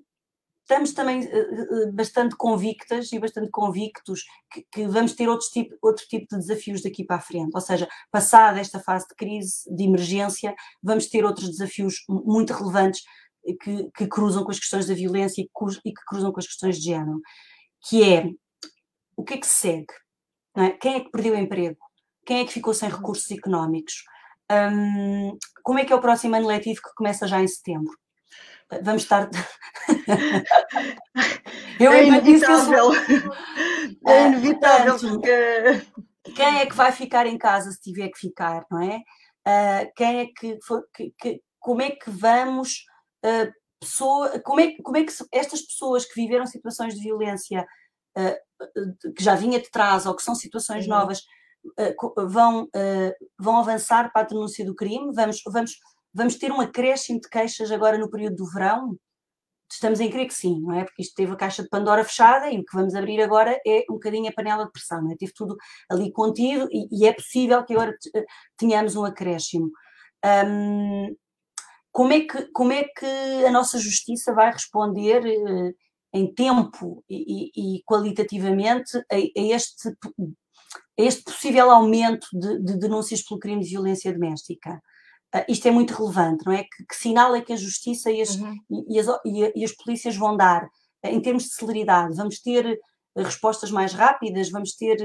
estamos também uh, bastante convictas e bastante convictos que, que, vamos ter outro tipo, outro tipo de desafios daqui para a frente. Ou seja, passada esta fase de crise, de emergência, vamos ter outros desafios muito relevantes que, que, cruzam com as questões da violência e que, e que, cruzam com as questões de género, que é o que é que se segue? É? Quem é que perdeu o emprego? Quem é que ficou sem recursos económicos? Um, como é que é o próximo ano letivo que começa já em setembro? Vamos estar. eu é inevitável. É ah, inevitável. porque... Quem é que vai ficar em casa se tiver que ficar, não é? Uh, quem é que, que, que, como é que vamos uh, pessoa, como é, como é que estas pessoas que viveram situações de violência uh, que já vinha de trás ou que são situações uhum. novas uh, vão, vão avançar para a denúncia do crime? Vamos, vamos, vamos ter um acréscimo de queixas agora no período do verão? Estamos em crer que sim, não é? Porque isto teve a caixa de Pandora fechada e o que vamos abrir agora é um bocadinho a panela de pressão, não é? Teve tudo ali contido e, e é possível que agora tenhamos um acréscimo. Um, como é que, como é que a nossa justiça vai responder eh, em tempo e, e, e qualitativamente a, a, este, este possível aumento de, de, denúncias pelo crime de violência doméstica. Uh, isto é muito relevante, não é? Que, que, sinal é que a justiça e as, uhum. e, as, e, e as polícias vão dar uh, em termos de celeridade? Vamos ter respostas mais rápidas? Vamos ter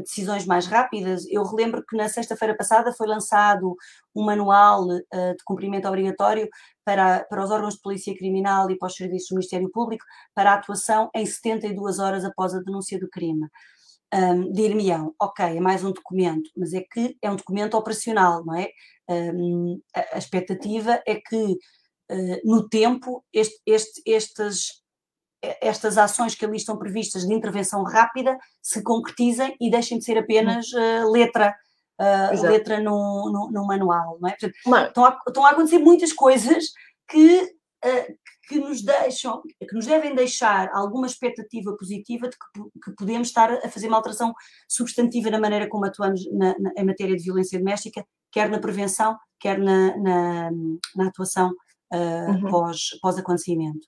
decisões mais rápidas. Eu relembro que na sexta-feira passada foi lançado um manual uh, de cumprimento obrigatório para, para os órgãos de polícia criminal e para os serviços do Ministério Público para a atuação em 72 horas após a denúncia do crime. Um, dir-me-ão, ok, é mais um documento, mas é que é um documento operacional, não é? Um, a, expectativa é que uh, no tempo este, este, estas ações que ali estão previstas de intervenção rápida se concretizem e deixem de ser apenas uh, letra, uh, letra no, no, no, manual. Não é? Portanto, estão, a, estão, a, acontecer muitas coisas que, uh, que nos deixam, que nos devem deixar alguma expectativa positiva de que, que, podemos estar a fazer uma alteração substantiva na maneira como atuamos na, na, em matéria de violência doméstica, quer na prevenção, quer na, na, na atuação uhum. pós, pós-acontecimento.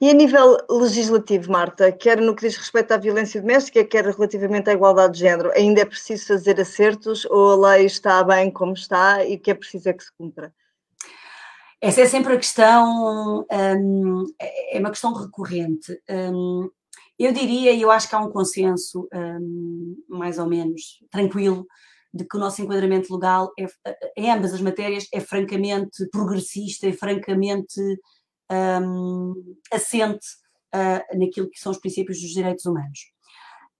E a nível legislativo, Marta, quer no que diz respeito à violência doméstica, quer relativamente à igualdade de género, ainda é preciso fazer acertos ou a lei está bem como está e que é preciso é que se cumpra? Essa é sempre a questão, hum, é uma questão recorrente. Hum, eu diria, e eu acho que há um consenso hum, mais ou menos tranquilo, de que o nosso enquadramento legal é, em ambas as matérias é francamente progressista e francamente um, assente uh, naquilo que são os princípios dos direitos humanos.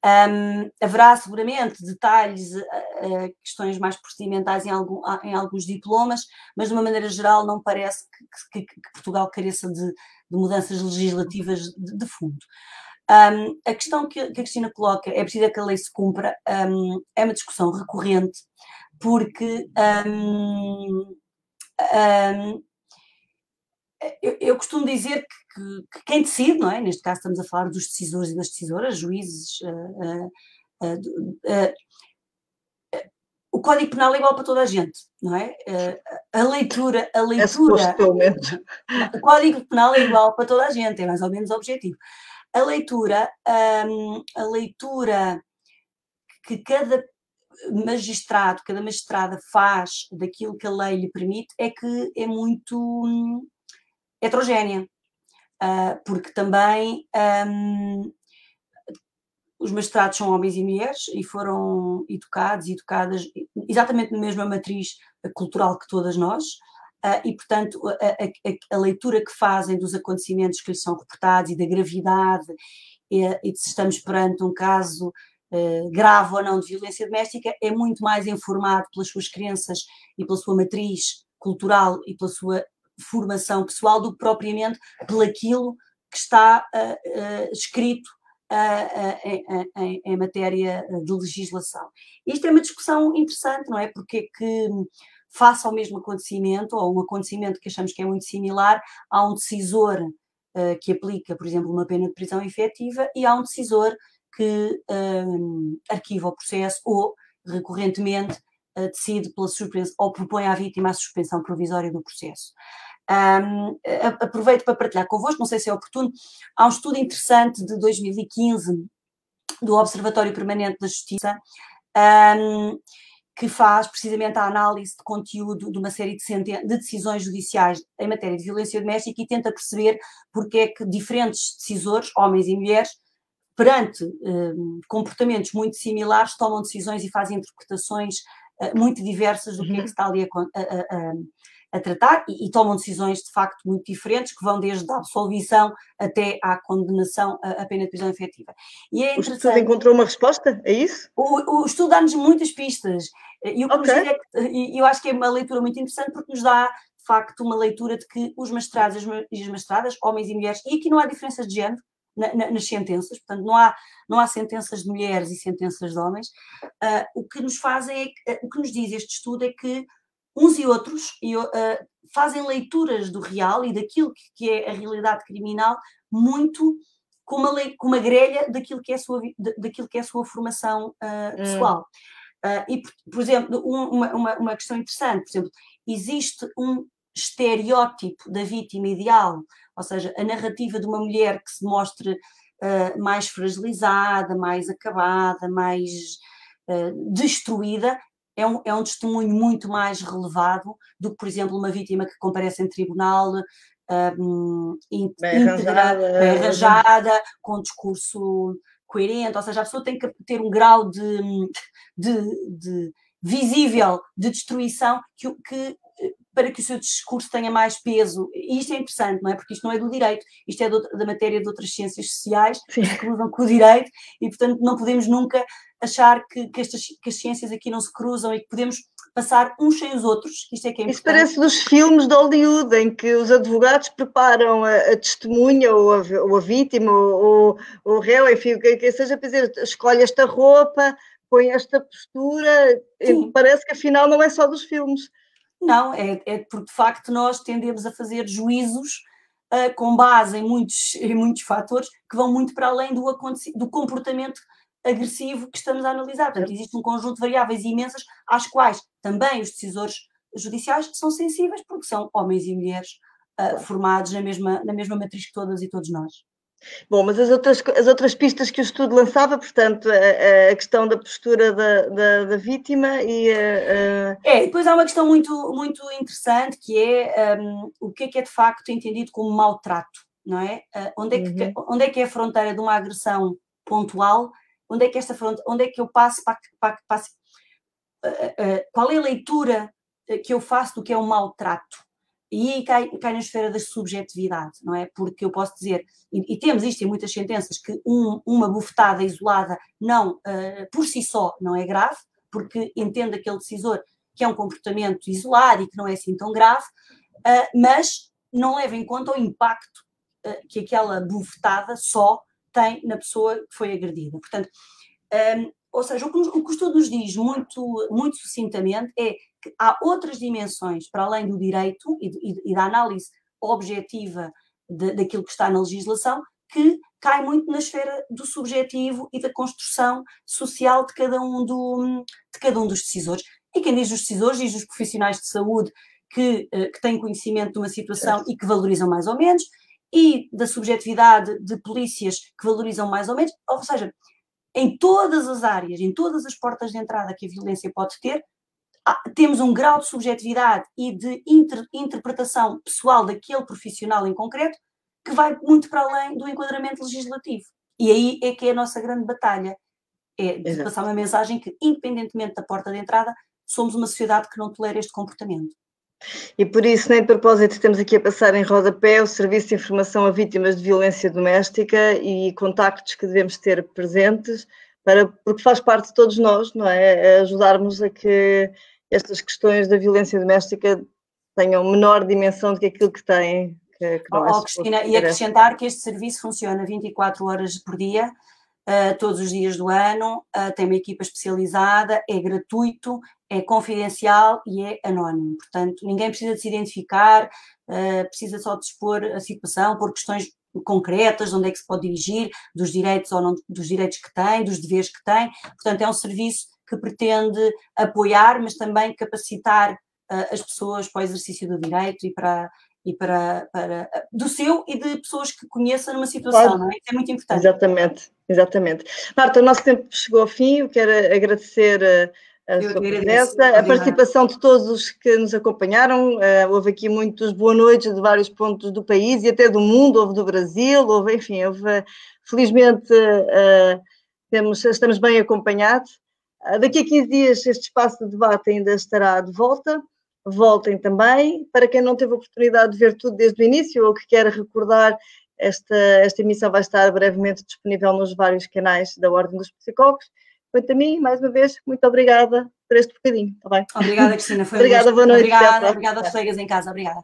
Um, haverá seguramente detalhes, uh, questões mais procedimentais em, algum, em, alguns diplomas, mas de uma maneira geral não parece que, que, que Portugal careça de, de, mudanças legislativas de, de fundo. Um, a questão que, que, a Cristina coloca é preciso que a lei se cumpra, um, é uma discussão recorrente, porque um, eu, eu, costumo dizer que, que, que, quem decide, não é? Neste caso estamos a falar dos decisores e das decisoras, juízes, uh, uh, o Código Penal é igual para toda a gente, não é? a leitura, a é leitura, o Código Penal é igual para toda a gente, é mais ou menos objetivo. A leitura, um, a leitura que cada magistrado, cada magistrada faz daquilo que a lei lhe permite é que é muito hum, heterogénea, uh, porque também um, os magistrados são homens e mulheres e foram educados e educadas exatamente na mesma matriz cultural que todas nós. Uh, e, portanto, a, a, a, leitura que fazem dos acontecimentos que lhes são reportados e da gravidade, e de se estamos perante um caso uh, grave ou não de violência doméstica, é muito mais informado pelas suas crenças e pela sua matriz cultural e pela sua formação pessoal do que propriamente pelaquilo que está uh, uh, escrito uh, em, em, matéria de legislação. Isto é uma discussão interessante, não é? Porque é que face ao mesmo acontecimento, ou um acontecimento que achamos que é muito similar, há um decisor que aplica, por exemplo, uma pena de prisão efetiva e há um decisor que arquiva o processo ou, recorrentemente, decide pela suspensão ou propõe à vítima a suspensão provisória do processo. Um, aproveito para partilhar convosco, não sei se é oportuno, há um estudo interessante de 2015 do Observatório Permanente da Justiça, um, que faz precisamente a análise de conteúdo de uma série de, de, decisões judiciais em matéria de violência doméstica e tenta perceber porque é que diferentes decisores, homens e mulheres, perante um, comportamentos muito similares, tomam decisões e fazem interpretações muito diversas do que é que uhum. está ali a, a, a, a tratar e, e, tomam decisões de facto muito diferentes, que vão desde a absolvição até à condenação à, pena de prisão efetiva. E é o estudo encontrou uma resposta? É isso? O, o estudo dá-nos muitas pistas. E o que okay. é que, eu acho que é uma leitura muito interessante porque nos dá de facto uma leitura de que os mestrados e as mestradas, homens e mulheres, e aqui não há diferenças de género, na, na, nas sentenças, portanto, não há, não há sentenças de mulheres e sentenças de homens. Uh, o que nos fazem é, o que nos diz este estudo é que uns e outros e, uh, fazem leituras do real e daquilo que, que, é a realidade criminal muito com uma, com uma grelha daquilo que é a sua, daquilo que é a sua formação uh, pessoal. Uh, e, por, por exemplo, um, uma, uma questão interessante, por exemplo, existe um estereótipo da vítima ideal, ou seja, a narrativa de uma mulher que se mostre uh, mais fragilizada, mais acabada, mais destruída, é um, é um testemunho muito mais relevado do que, por exemplo, uma vítima que comparece em tribunal um, bem, arranjada, bem arranjada, com discurso coerente, ou seja, a pessoa tem que ter um grau de, de, de visível de destruição que, que, para que o seu discurso tenha mais peso. E isto é interessante, não é? Porque isto não é do direito, isto é do, da matéria de outras ciências sociais Sim. que cruzam com o direito e, portanto, não podemos nunca achar que, que, estas, que as ciências aqui não se cruzam e que podemos passar uns sem os outros, isto é que é Isso parece dos filmes de Hollywood, em que os advogados preparam a, a testemunha ou a, ou a vítima ou, ou o réu, enfim, o que, que seja, para dizer, escolhe esta roupa, põe esta postura, parece que afinal não é só dos filmes. Não, é, é porque de facto nós tendemos a fazer juízos uh, com base em muitos, em muitos fatores que vão muito para além do, do comportamento agressivo que estamos a analisar. Portanto, existe um conjunto de variáveis imensas às quais também os decisores judiciais são sensíveis, porque são homens e mulheres uh, formados na mesma, na mesma matriz que todas e todos nós. Bom, mas as outras, as outras pistas que o estudo lançava, portanto, a, a questão da postura da, da, da vítima e. A, É, depois há uma questão muito, muito interessante que é um, o que é que é de facto entendido como maltrato, não é? Uh, onde, é que, uhum. onde é que é a fronteira de uma agressão pontual? Onde é que esta fronteira, onde é que eu passo para, para, para uh, uh, qual é a leitura que eu faço do que é um maltrato? E aí cai, cai na esfera da subjetividade, não é? Porque eu posso dizer, e, e temos isto em muitas sentenças, que um, uma bufetada isolada não, uh, por si só, não é grave, porque entende aquele decisor que é um comportamento isolado e que não é assim tão grave, uh, mas não leva em conta o impacto uh, que aquela bufetada só tem na pessoa que foi agredida. Portanto, um, ou seja, o que, o que o estudo nos diz muito, muito sucintamente é que há outras dimensões para além do direito e, e, e da análise objetiva de, daquilo que está na legislação que cai muito na esfera do subjetivo e da construção social de cada um, do, de cada um dos decisores. E quem diz os decisores, diz os profissionais de saúde que, eh, que têm conhecimento de uma situação e que valorizam mais ou menos, e da subjetividade de polícias que valorizam mais ou menos, ou seja, em todas as áreas, em todas as portas de entrada que a violência pode ter, temos um grau de subjetividade e de inter, interpretação pessoal daquele profissional em concreto que vai muito para além do enquadramento legislativo. E aí é que é a nossa grande batalha, é de Exato. passar uma mensagem que, independentemente da porta de entrada, somos uma sociedade que não tolera este comportamento. E por isso, nem de propósito, temos aqui a passar em rodapé o Serviço de Informação a Vítimas de Violência Doméstica e contactos que devemos ter presentes, para, porque faz parte de todos nós, não é? Ajudarmos a que estas questões da violência doméstica tenham menor dimensão do que aquilo que têm. Que, que não é oh, Cristina, e acrescentar que este serviço funciona 24 horas por dia, uh, todos os dias do ano, uh, tem uma equipa especializada, é gratuito, é confidencial e é anónimo. Portanto, ninguém precisa de se identificar, uh, precisa só de expor a situação por questões concretas, de onde é que se pode dirigir, dos direitos ou não, dos direitos que tem, dos deveres que tem. Portanto, é um serviço que pretende apoiar, mas também capacitar uh, as pessoas para o exercício do direito e para e para, para do seu e de pessoas que conheçam numa situação, claro. não é? Isso é muito importante. Exatamente, exatamente. Marta, o nosso tempo chegou ao fim, eu quero agradecer a, a eu sua presença, a participação de todos os que nos acompanharam. Uh, houve aqui muitos boa noites de vários pontos do país e até do mundo, houve do Brasil, houve, enfim, houve, felizmente uh, temos, estamos bem acompanhados. Uh, daqui a 15 dias este espaço de debate ainda estará de volta. Voltem também. Para quem não teve a oportunidade de ver tudo desde o início ou que quer recordar, esta, esta emissão vai estar brevemente disponível nos vários canais da Ordem dos Psicólogos. Quanto a mim, mais uma vez, muito obrigada por este bocadinho, está bem? Obrigada, Cristina. Foi obrigada, um boa noite. Obrigada, obrigada aos colegas em casa. Obrigada.